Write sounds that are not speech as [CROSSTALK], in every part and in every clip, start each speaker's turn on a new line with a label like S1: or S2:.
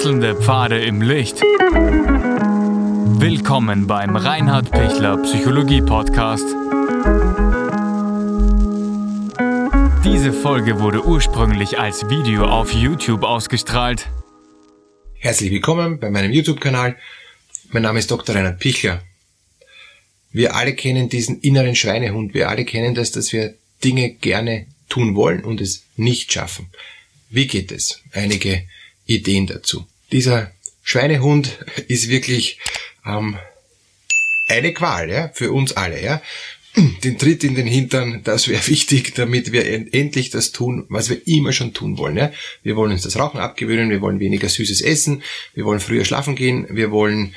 S1: Wechselnde Pfade im Licht. Willkommen beim Reinhard Pichler Psychologie Podcast. Diese Folge wurde ursprünglich als Video auf YouTube ausgestrahlt.
S2: Herzlich willkommen bei meinem YouTube-Kanal. Mein Name ist Dr. Reinhard Pichler. Wir alle kennen diesen inneren Schweinehund. Wir alle kennen das, dass wir Dinge gerne tun wollen und es nicht schaffen. Wie geht es? Einige Ideen dazu. Dieser Schweinehund ist wirklich ähm, eine Qual ja, für uns alle. Ja. Den Tritt in den Hintern, das wäre [LAUGHS] wichtig, damit wir endlich das tun, was wir immer schon tun wollen. Ja. Wir wollen uns das Rauchen abgewöhnen, wir wollen weniger süßes Essen, wir wollen früher schlafen gehen, wir wollen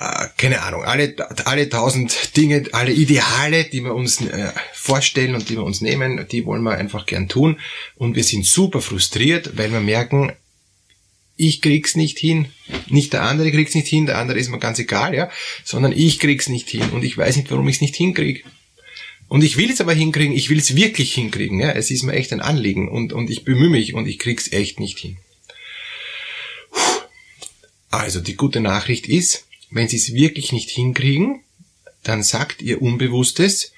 S2: äh, keine Ahnung, alle, alle tausend Dinge, alle Ideale, die wir uns äh, vorstellen und die wir uns nehmen, die wollen wir einfach gern tun. Und wir sind super frustriert, weil wir merken, ich krieg's nicht hin, nicht der andere kriegt's nicht hin, der andere ist mir ganz egal, ja, sondern ich krieg's nicht hin und ich weiß nicht, warum ich's nicht hinkriege. Und ich will es aber hinkriegen, ich will es wirklich hinkriegen, ja, es ist mir echt ein Anliegen und, und ich bemühe mich und ich krieg's echt nicht hin. Also die gute Nachricht ist, wenn sie es wirklich nicht hinkriegen, dann sagt ihr Unbewusstes,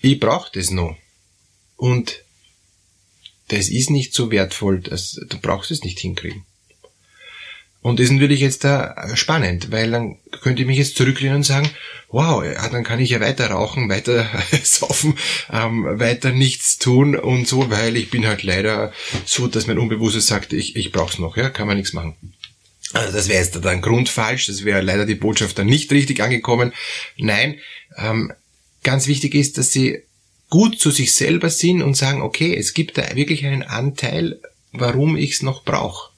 S2: ich brauche das noch. Und das ist nicht so wertvoll, dass du brauchst es nicht hinkriegen. Und das ist natürlich jetzt da spannend, weil dann könnte ich mich jetzt zurücklehnen und sagen, wow, dann kann ich ja weiter rauchen, weiter [LAUGHS] saufen, ähm, weiter nichts tun und so, weil ich bin halt leider so, dass mein Unbewusstes sagt, ich, ich brauch's noch, ja, kann man nichts machen. Also das wäre jetzt dann grundfalsch, das wäre leider die Botschaft dann nicht richtig angekommen. Nein, ähm, ganz wichtig ist, dass sie gut zu sich selber sind und sagen, okay, es gibt da wirklich einen Anteil, warum ich es noch brauche.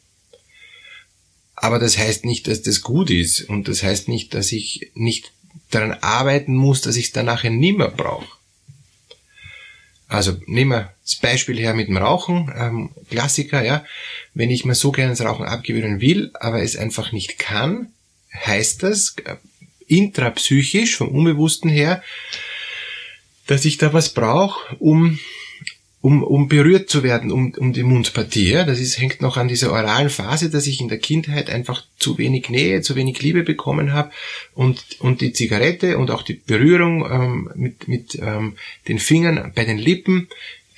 S2: Aber das heißt nicht, dass das gut ist und das heißt nicht, dass ich nicht daran arbeiten muss, dass ich es dann nachher nimmer brauche. Also nehmen wir das Beispiel her mit dem Rauchen, ähm, Klassiker, ja. Wenn ich mir so gerne das Rauchen abgewöhnen will, aber es einfach nicht kann, heißt das äh, intrapsychisch vom Unbewussten her, dass ich da was brauche, um um, um berührt zu werden, um, um die Mundpartie. Ja? Das ist, hängt noch an dieser oralen Phase, dass ich in der Kindheit einfach zu wenig Nähe, zu wenig Liebe bekommen habe und, und die Zigarette und auch die Berührung ähm, mit, mit ähm, den Fingern bei den Lippen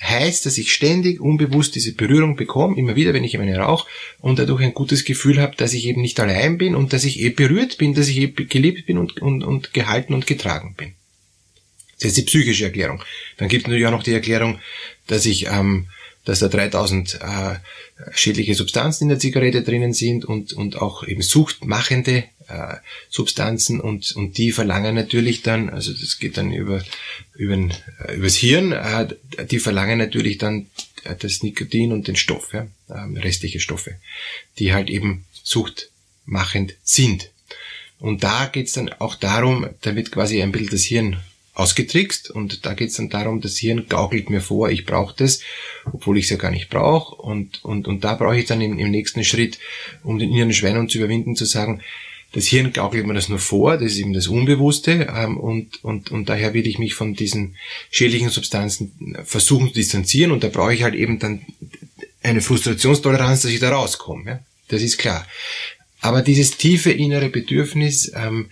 S2: heißt, dass ich ständig unbewusst diese Berührung bekomme, immer wieder, wenn ich meine rauche und dadurch ein gutes Gefühl habe, dass ich eben nicht allein bin und dass ich eh berührt bin, dass ich eh geliebt bin und, und, und gehalten und getragen bin. Das ist die psychische Erklärung. Dann gibt es natürlich auch noch die Erklärung, dass ich, ähm, dass da 3000 äh, schädliche Substanzen in der Zigarette drinnen sind und, und auch eben suchtmachende äh, Substanzen und, und die verlangen natürlich dann, also das geht dann über, über äh, übers Hirn, äh, die verlangen natürlich dann äh, das Nikotin und den Stoff, ja, äh, restliche Stoffe, die halt eben suchtmachend sind. Und da geht's dann auch darum, damit quasi ein bisschen das Hirn ausgetrickst und da geht es dann darum, das Hirn gaukelt mir vor, ich brauche das, obwohl ich es ja gar nicht brauche und, und, und da brauche ich dann im, im nächsten Schritt, um den inneren Schweinehund zu überwinden, zu sagen, das Hirn gaukelt mir das nur vor, das ist eben das Unbewusste ähm, und, und, und daher will ich mich von diesen schädlichen Substanzen versuchen zu distanzieren und da brauche ich halt eben dann eine Frustrationstoleranz, dass ich da rauskomme. Ja? Das ist klar. Aber dieses tiefe innere Bedürfnis, ähm,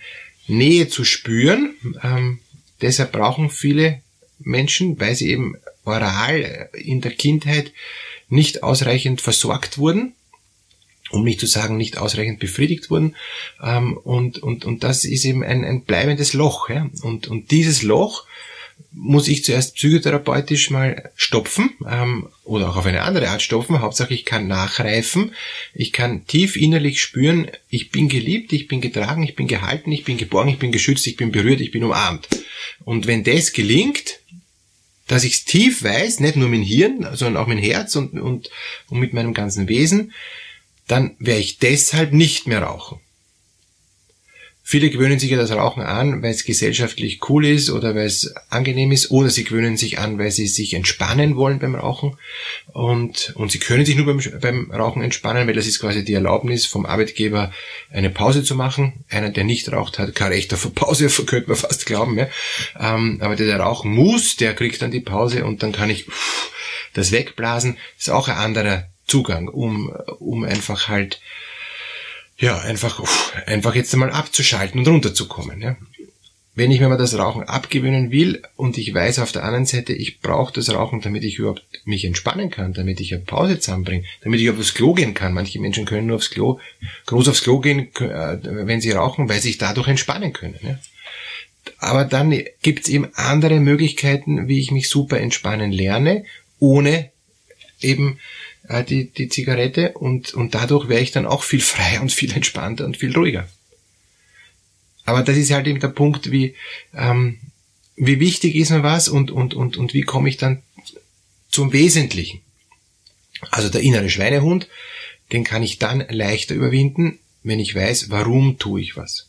S2: Nähe zu spüren, ähm, Deshalb brauchen viele Menschen, weil sie eben oral in der Kindheit nicht ausreichend versorgt wurden, um nicht zu sagen nicht ausreichend befriedigt wurden. Ähm, und, und, und das ist eben ein, ein bleibendes Loch. Und, und dieses Loch muss ich zuerst psychotherapeutisch mal stopfen ähm, oder auch auf eine andere Art stopfen. Hauptsache ich kann nachreifen. Ich kann tief innerlich spüren, ich bin geliebt, ich bin getragen, ich bin gehalten, ich bin geborgen, ich bin geschützt, ich bin berührt, ich bin umarmt. Und wenn das gelingt, dass ich es tief weiß, nicht nur mein Hirn, sondern auch mein Herz und, und, und mit meinem ganzen Wesen, dann werde ich deshalb nicht mehr rauchen. Viele gewöhnen sich ja das Rauchen an, weil es gesellschaftlich cool ist oder weil es angenehm ist oder sie gewöhnen sich an, weil sie sich entspannen wollen beim Rauchen und, und sie können sich nur beim, beim Rauchen entspannen, weil das ist quasi die Erlaubnis vom Arbeitgeber, eine Pause zu machen. Einer, der nicht raucht, hat kein Recht auf Pause, [LAUGHS] könnte man fast glauben. Ja. Ähm, aber der, der rauchen muss, der kriegt dann die Pause und dann kann ich das wegblasen. Das ist auch ein anderer Zugang, um, um einfach halt ja, einfach, einfach jetzt einmal abzuschalten und runterzukommen. Ja. Wenn ich mir mal das Rauchen abgewöhnen will und ich weiß auf der anderen Seite, ich brauche das Rauchen, damit ich überhaupt mich entspannen kann, damit ich eine Pause zusammenbringe, damit ich aufs Klo gehen kann. Manche Menschen können nur aufs Klo, groß aufs Klo gehen, äh, wenn sie rauchen, weil sie sich dadurch entspannen können. Ja. Aber dann gibt's eben andere Möglichkeiten, wie ich mich super entspannen lerne, ohne eben äh, die, die Zigarette und, und dadurch wäre ich dann auch viel freier und viel entspannter und viel ruhiger. Aber das ist halt eben der Punkt, wie, ähm, wie wichtig ist mir was und, und, und, und wie komme ich dann zum Wesentlichen. Also der innere Schweinehund, den kann ich dann leichter überwinden, wenn ich weiß, warum tue ich was.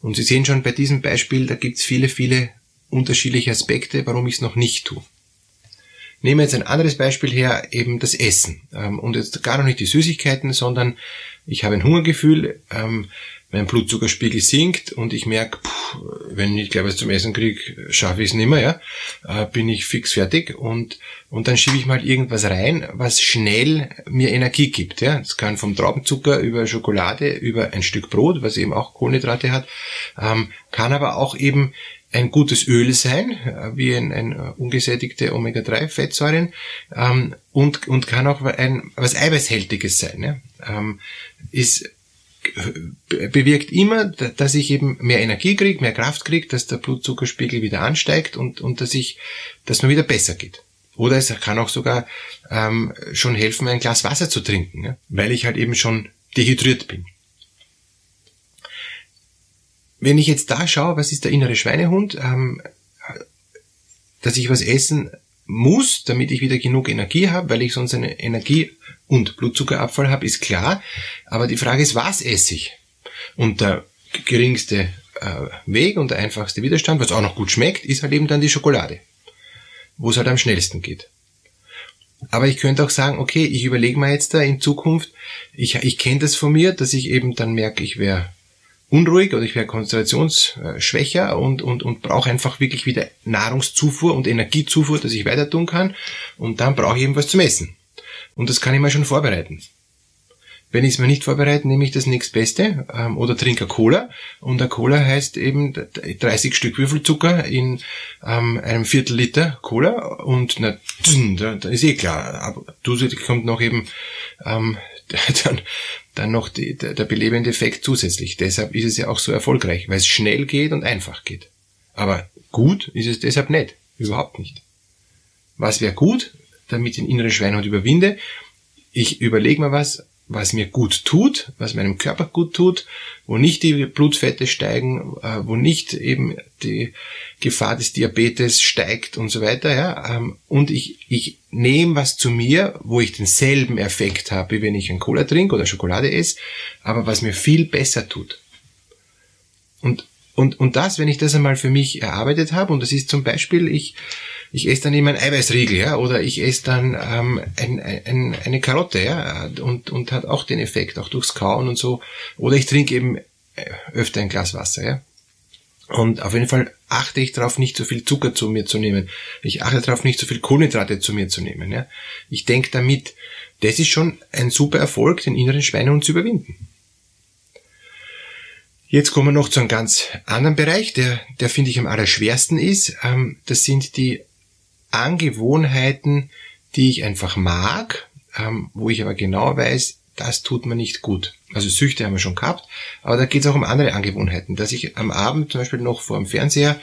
S2: Und Sie sehen schon bei diesem Beispiel, da gibt's viele, viele unterschiedliche Aspekte, warum ich es noch nicht tue. Nehmen wir jetzt ein anderes Beispiel her, eben das Essen. Ähm, und jetzt gar noch nicht die Süßigkeiten, sondern ich habe ein Hungergefühl, ähm, mein Blutzuckerspiegel sinkt und ich merke, wenn ich gleich was zum Essen kriege, schaffe ich es nicht mehr, ja, äh, bin ich fix fertig und, und dann schiebe ich mal irgendwas rein, was schnell mir Energie gibt. Ja. Das kann vom Traubenzucker über Schokolade, über ein Stück Brot, was eben auch Kohlenhydrate hat, ähm, kann aber auch eben ein gutes Öl sein, äh, wie ein, ein äh, ungesättigte Omega-3-Fettsäuren ähm, und, und kann auch ein, was Eiweißhältiges sein. Ja? Ähm, ist bewirkt immer, dass ich eben mehr Energie kriege, mehr Kraft kriege, dass der Blutzuckerspiegel wieder ansteigt und, und dass ich, dass mir wieder besser geht. Oder es kann auch sogar ähm, schon helfen, ein Glas Wasser zu trinken, ja? weil ich halt eben schon dehydriert bin. Wenn ich jetzt da schaue, was ist der innere Schweinehund, ähm, dass ich was essen muss, damit ich wieder genug Energie habe, weil ich sonst eine Energie- und Blutzuckerabfall habe, ist klar. Aber die Frage ist, was esse ich? Und der geringste äh, Weg und der einfachste Widerstand, was auch noch gut schmeckt, ist halt eben dann die Schokolade, wo es halt am schnellsten geht. Aber ich könnte auch sagen, okay, ich überlege mir jetzt da in Zukunft, ich, ich kenne das von mir, dass ich eben dann merke, ich wäre unruhig oder ich wäre konzentrationsschwächer und, und, und brauche einfach wirklich wieder Nahrungszufuhr und Energiezufuhr, dass ich weiter tun kann. Und dann brauche ich eben was zum Essen. Und das kann ich mir schon vorbereiten. Wenn ich es mir nicht vorbereite, nehme ich das nächstbeste ähm, oder trinke Cola. Und eine Cola heißt eben 30 Stück Würfelzucker in ähm, einem Viertel Liter Cola. Und na, [LAUGHS] da, da ist eh klar. Aber zusätzlich kommt noch eben ähm, [LAUGHS] dann dann noch die, der, der belebende Effekt zusätzlich. Deshalb ist es ja auch so erfolgreich, weil es schnell geht und einfach geht. Aber gut ist es deshalb nicht. Überhaupt nicht. Was wäre gut, damit ich den inneren Schweinehund überwinde? Ich überlege mir was, was mir gut tut, was meinem Körper gut tut, wo nicht die Blutfette steigen, äh, wo nicht eben die Gefahr des Diabetes steigt und so weiter, ja. Ähm, und ich, ich nehme was zu mir, wo ich denselben Effekt habe, wie wenn ich ein Cola trinke oder Schokolade esse, aber was mir viel besser tut. Und, und, und das, wenn ich das einmal für mich erarbeitet habe, und das ist zum Beispiel, ich, ich esse dann eben ein Eiweißriegel, ja, oder ich esse dann ähm, ein, ein, eine Karotte, ja, und, und hat auch den Effekt, auch durchs Kauen und so. Oder ich trinke eben äh, öfter ein Glas Wasser, ja. Und auf jeden Fall achte ich darauf, nicht so viel Zucker zu mir zu nehmen. Ich achte darauf, nicht so viel Kohlenhydrate zu mir zu nehmen. Ja. Ich denke damit, das ist schon ein super Erfolg, den inneren Schweinehund zu überwinden. Jetzt kommen wir noch zu einem ganz anderen Bereich, der, der finde ich am allerschwersten ist. Ähm, das sind die Angewohnheiten, die ich einfach mag, ähm, wo ich aber genau weiß, das tut mir nicht gut. Also Süchte haben wir schon gehabt, aber da geht es auch um andere Angewohnheiten, dass ich am Abend zum Beispiel noch vor dem Fernseher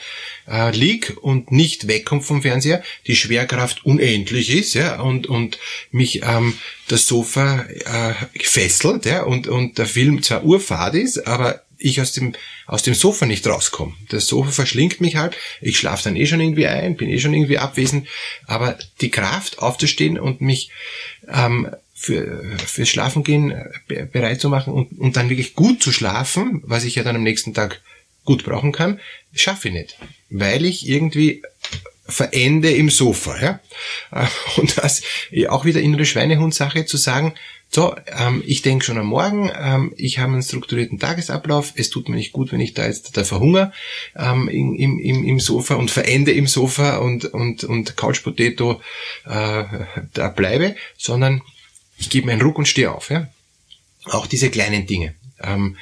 S2: äh, lieg und nicht wegkomme vom Fernseher, die Schwerkraft unendlich ist, ja, und, und mich ähm, das Sofa äh, fesselt, ja, und, und der Film zwar urfad ist, aber ich aus dem, aus dem Sofa nicht rauskomme. Das Sofa verschlingt mich halt, ich schlafe dann eh schon irgendwie ein, bin eh schon irgendwie abwesend, aber die Kraft aufzustehen und mich ähm, für, fürs Schlafengehen bereit zu machen und, und dann wirklich gut zu schlafen, was ich ja dann am nächsten Tag gut brauchen kann, schaffe ich nicht. Weil ich irgendwie verende im Sofa. Ja? Und das auch wieder innere Schweinehund-Sache zu sagen, so, ähm, ich denke schon am Morgen, ähm, ich habe einen strukturierten Tagesablauf, es tut mir nicht gut, wenn ich da jetzt da verhungere ähm, im, im, im Sofa und verende im Sofa und, und, und Couch Potato äh, da bleibe, sondern ich gebe mir einen Ruck und stehe auf. Ja? Auch diese kleinen Dinge. Ähm,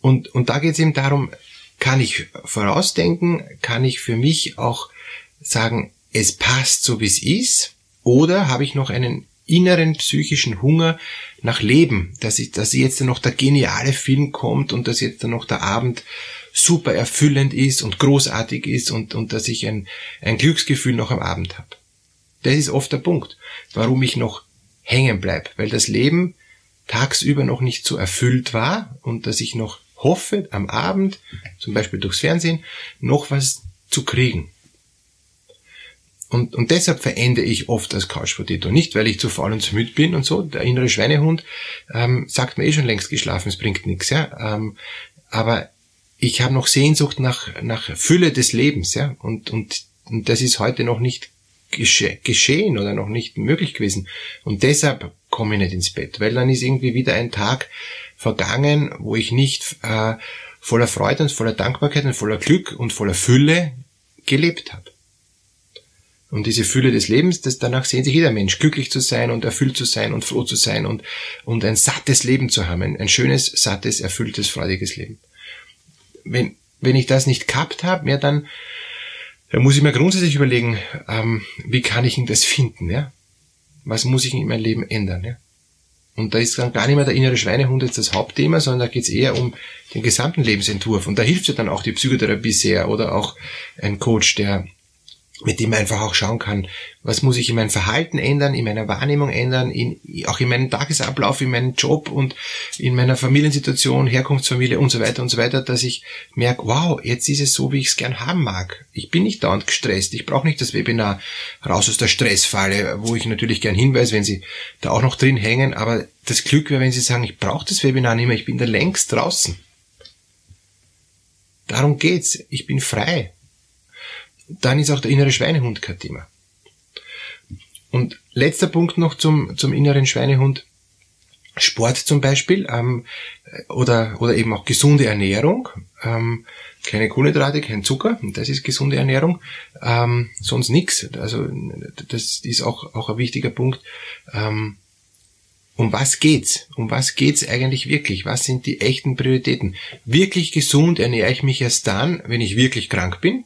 S2: und, und da geht es eben darum, kann ich vorausdenken, kann ich für mich auch sagen, es passt so wie es ist, oder habe ich noch einen inneren psychischen Hunger nach Leben, dass ich, dass jetzt noch der geniale Film kommt und dass jetzt noch der Abend super erfüllend ist und großartig ist und, und dass ich ein, ein Glücksgefühl noch am Abend habe. Das ist oft der Punkt, warum ich noch hängen bleib, weil das Leben tagsüber noch nicht so erfüllt war und dass ich noch hoffe, am Abend, zum Beispiel durchs Fernsehen, noch was zu kriegen. Und, und deshalb verende ich oft als Couch Potato. Nicht, weil ich zu faul und zu müde bin und so. Der innere Schweinehund ähm, sagt mir eh schon längst geschlafen, es bringt nichts. Ja? Ähm, aber ich habe noch Sehnsucht nach, nach Fülle des Lebens. ja, und, und, und das ist heute noch nicht gesche geschehen oder noch nicht möglich gewesen. Und deshalb komme ich nicht ins Bett, weil dann ist irgendwie wieder ein Tag vergangen, wo ich nicht äh, voller Freude und voller Dankbarkeit und voller Glück und voller Fülle gelebt habe. Und diese Fülle des Lebens, das danach sehnt sich jeder Mensch, glücklich zu sein und erfüllt zu sein und froh zu sein und, und ein sattes Leben zu haben, ein, schönes, sattes, erfülltes, freudiges Leben. Wenn, wenn ich das nicht gehabt habe, ja, dann, dann muss ich mir grundsätzlich überlegen, ähm, wie kann ich denn das finden, ja? Was muss ich in meinem Leben ändern, ja? Und da ist dann gar nicht mehr der innere Schweinehund jetzt das Hauptthema, sondern da geht es eher um den gesamten Lebensentwurf. Und da hilft ja dann auch die Psychotherapie sehr oder auch ein Coach, der mit dem man einfach auch schauen kann, was muss ich in meinem Verhalten ändern, in meiner Wahrnehmung ändern, in, auch in meinem Tagesablauf, in meinem Job und in meiner Familiensituation, Herkunftsfamilie und so weiter und so weiter, dass ich merke, wow, jetzt ist es so, wie ich es gern haben mag. Ich bin nicht dauernd gestresst. Ich brauche nicht das Webinar raus aus der Stressfalle, wo ich natürlich gern hinweise, wenn Sie da auch noch drin hängen. Aber das Glück wäre, wenn Sie sagen, ich brauche das Webinar nicht mehr, ich bin da längst draußen. Darum geht's. Ich bin frei dann ist auch der innere Schweinehund kein Thema. Und letzter Punkt noch zum, zum inneren Schweinehund. Sport zum Beispiel ähm, oder, oder eben auch gesunde Ernährung. Ähm, keine Kohlenhydrate, kein Zucker, das ist gesunde Ernährung. Ähm, sonst nichts. Also das ist auch, auch ein wichtiger Punkt. Ähm, um was geht's? Um was geht's eigentlich wirklich? Was sind die echten Prioritäten? Wirklich gesund ernähre ich mich erst dann, wenn ich wirklich krank bin.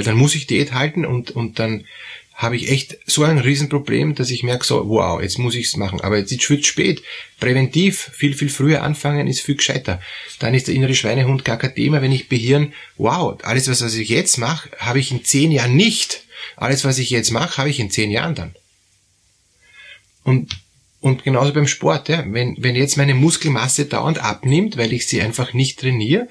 S2: Weil dann muss ich Diät halten und, und dann habe ich echt so ein Riesenproblem, dass ich merke so, wow, jetzt muss ich's machen. Aber jetzt viel spät. Präventiv, viel, viel früher anfangen ist viel gescheiter. Dann ist der innere Schweinehund gar kein Thema, wenn ich behirn, wow, alles, was ich jetzt mache, habe ich in zehn Jahren nicht. Alles, was ich jetzt mache, habe ich in zehn Jahren dann. Und und genauso beim Sport, ja. Wenn, wenn jetzt meine Muskelmasse dauernd abnimmt, weil ich sie einfach nicht trainiere,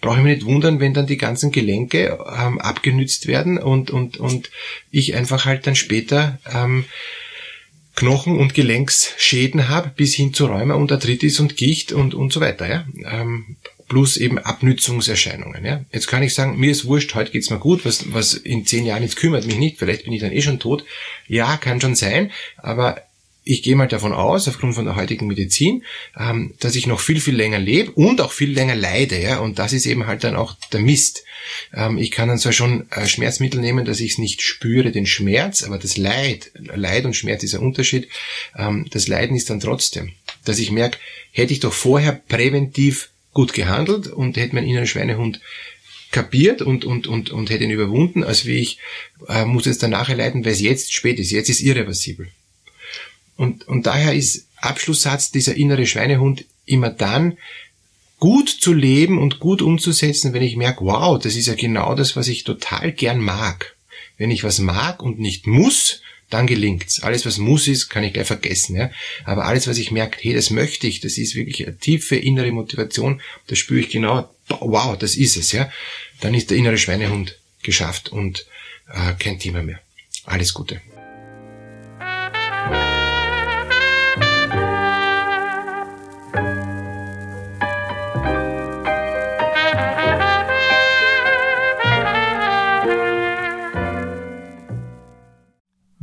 S2: brauche ich mich nicht wundern, wenn dann die ganzen Gelenke ähm, abgenützt werden und, und, und ich einfach halt dann später ähm, Knochen- und Gelenksschäden habe, bis hin zu Rheuma und Arthritis und Gicht und, und so weiter, ja. Ähm, plus eben Abnützungserscheinungen. Ja. Jetzt kann ich sagen, mir ist wurscht, heute geht's mir gut, was, was in zehn Jahren jetzt kümmert mich nicht, vielleicht bin ich dann eh schon tot. Ja, kann schon sein, aber ich gehe mal davon aus, aufgrund von der heutigen Medizin, ähm, dass ich noch viel, viel länger lebe und auch viel länger leide. Ja? Und das ist eben halt dann auch der Mist. Ähm, ich kann dann zwar schon äh, Schmerzmittel nehmen, dass ich es nicht spüre, den Schmerz, aber das Leid, Leid und Schmerz ist ein Unterschied. Ähm, das Leiden ist dann trotzdem, dass ich merke, hätte ich doch vorher präventiv gut gehandelt und hätte mein innerer Schweinehund kapiert und, und, und, und hätte ihn überwunden, als wie ich äh, muss es danach erleiden, weil es jetzt spät ist. Jetzt ist irreversibel. Und, und daher ist Abschlusssatz dieser innere Schweinehund immer dann, gut zu leben und gut umzusetzen, wenn ich merke, wow, das ist ja genau das, was ich total gern mag. Wenn ich was mag und nicht muss, dann gelingt's. Alles, was muss ist, kann ich gleich vergessen. Ja? Aber alles, was ich merke, hey, das möchte ich, das ist wirklich eine tiefe innere Motivation, da spüre ich genau, wow, das ist es. Ja? Dann ist der innere Schweinehund geschafft und äh, kein Thema mehr. Alles Gute.